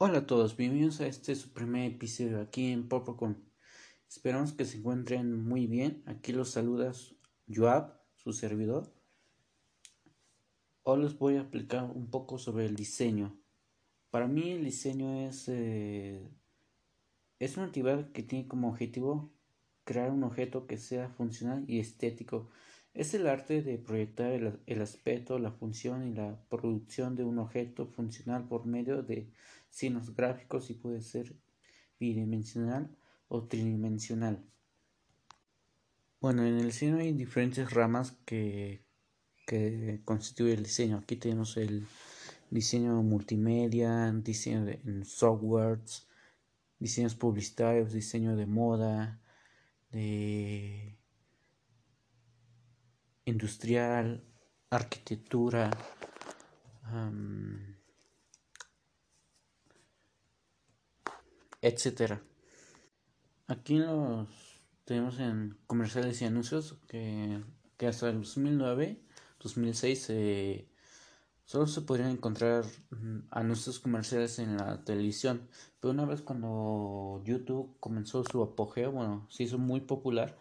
Hola a todos, bienvenidos a este su primer episodio aquí en Popocon. Esperamos que se encuentren muy bien. Aquí los saluda Joab, su servidor. Hoy les voy a explicar un poco sobre el diseño. Para mí el diseño es, eh, es una actividad que tiene como objetivo crear un objeto que sea funcional y estético. Es el arte de proyectar el, el aspecto, la función y la producción de un objeto funcional por medio de signos gráficos y puede ser bidimensional o tridimensional. Bueno, en el diseño hay diferentes ramas que, que constituye el diseño. Aquí tenemos el diseño multimedia, diseño de, en softwares, diseños publicitarios, diseño de moda, de industrial, arquitectura, etcétera. Aquí los tenemos en comerciales y anuncios que, hasta el 2009, 2006 eh, solo se podrían encontrar mm, anuncios comerciales en la televisión. Pero una vez cuando YouTube comenzó su apogeo, bueno, se hizo muy popular,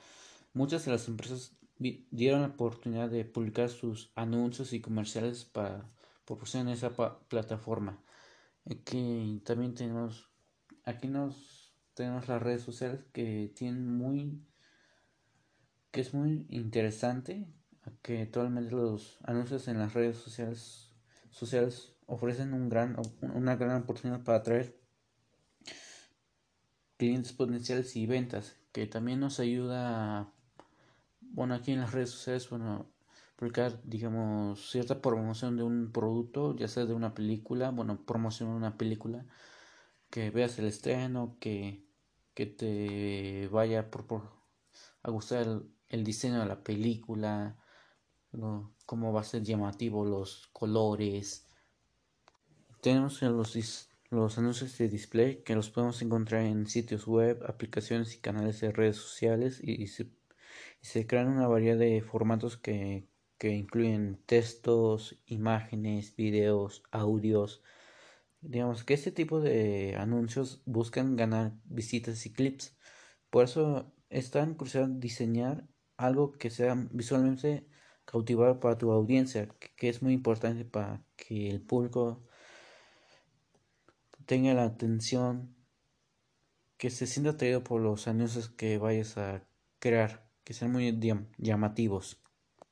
muchas de las empresas dieron la oportunidad de publicar sus anuncios y comerciales para proporcionar esa plataforma. Aquí también tenemos aquí nos tenemos las redes sociales que tienen muy que es muy interesante que actualmente los anuncios en las redes sociales sociales ofrecen un gran una gran oportunidad para atraer clientes potenciales y ventas que también nos ayuda bueno aquí en las redes sociales bueno publicar digamos cierta promoción de un producto ya sea de una película bueno promocionar una película que veas el estreno, que, que te vaya por, a gustar el, diseño de la película, cómo va a ser llamativo los colores. Tenemos los, los anuncios de display que los podemos encontrar en sitios web, aplicaciones y canales de redes sociales y, se, se, crean una variedad de formatos que, que incluyen textos, imágenes, videos, audios, Digamos que este tipo de anuncios buscan ganar visitas y clips. Por eso es tan crucial diseñar algo que sea visualmente cautivar para tu audiencia, que es muy importante para que el público tenga la atención, que se sienta atraído por los anuncios que vayas a crear, que sean muy llamativos.